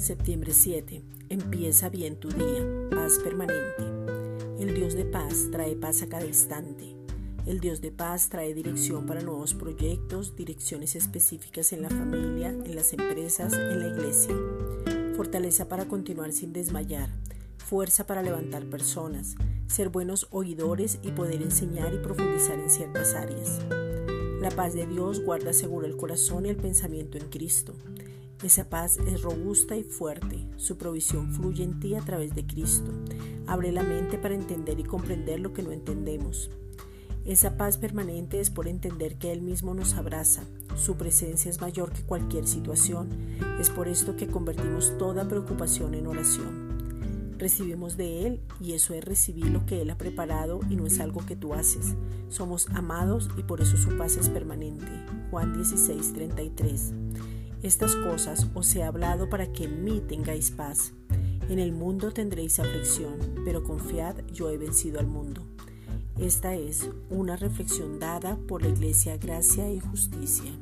Septiembre 7. Empieza bien tu día. Paz permanente. El Dios de paz trae paz a cada instante. El Dios de paz trae dirección para nuevos proyectos, direcciones específicas en la familia, en las empresas, en la iglesia. Fortaleza para continuar sin desmayar. Fuerza para levantar personas. Ser buenos oidores y poder enseñar y profundizar en ciertas áreas. La paz de Dios guarda seguro el corazón y el pensamiento en Cristo. Esa paz es robusta y fuerte. Su provisión fluye en ti a través de Cristo. Abre la mente para entender y comprender lo que no entendemos. Esa paz permanente es por entender que Él mismo nos abraza. Su presencia es mayor que cualquier situación. Es por esto que convertimos toda preocupación en oración. Recibimos de Él y eso es recibir lo que Él ha preparado y no es algo que tú haces. Somos amados y por eso su paz es permanente. Juan 16, 33. Estas cosas os he hablado para que en mí tengáis paz. En el mundo tendréis aflicción, pero confiad, yo he vencido al mundo. Esta es una reflexión dada por la Iglesia Gracia y Justicia.